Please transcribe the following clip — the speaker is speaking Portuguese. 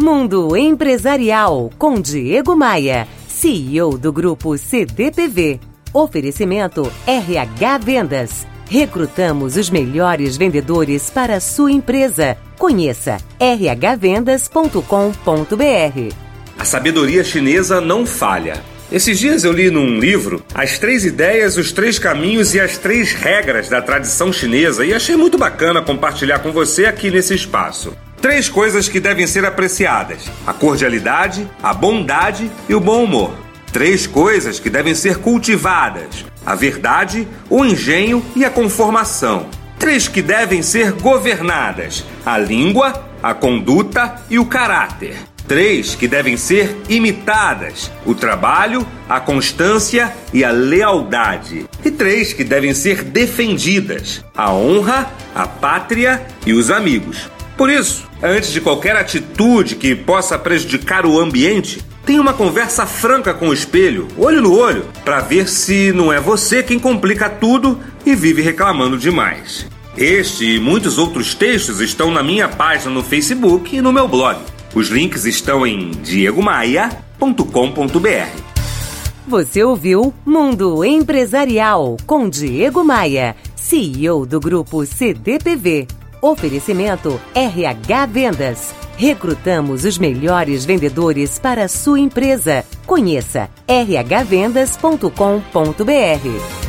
Mundo Empresarial com Diego Maia, CEO do grupo CDPV. Oferecimento RH Vendas. Recrutamos os melhores vendedores para a sua empresa. Conheça rhvendas.com.br. A sabedoria chinesa não falha. Esses dias eu li num livro as três ideias, os três caminhos e as três regras da tradição chinesa e achei muito bacana compartilhar com você aqui nesse espaço. Três coisas que devem ser apreciadas: a cordialidade, a bondade e o bom humor. Três coisas que devem ser cultivadas: a verdade, o engenho e a conformação. Três que devem ser governadas: a língua, a conduta e o caráter. Três que devem ser imitadas: o trabalho, a constância e a lealdade. E três que devem ser defendidas: a honra, a pátria e os amigos. Por isso, antes de qualquer atitude que possa prejudicar o ambiente, Tenha uma conversa franca com o espelho, olho no olho, para ver se não é você quem complica tudo e vive reclamando demais. Este e muitos outros textos estão na minha página no Facebook e no meu blog. Os links estão em diegomaia.com.br. Você ouviu Mundo Empresarial com Diego Maia, CEO do grupo CDPV. Oferecimento RH Vendas. Recrutamos os melhores vendedores para a sua empresa. Conheça rhvendas.com.br.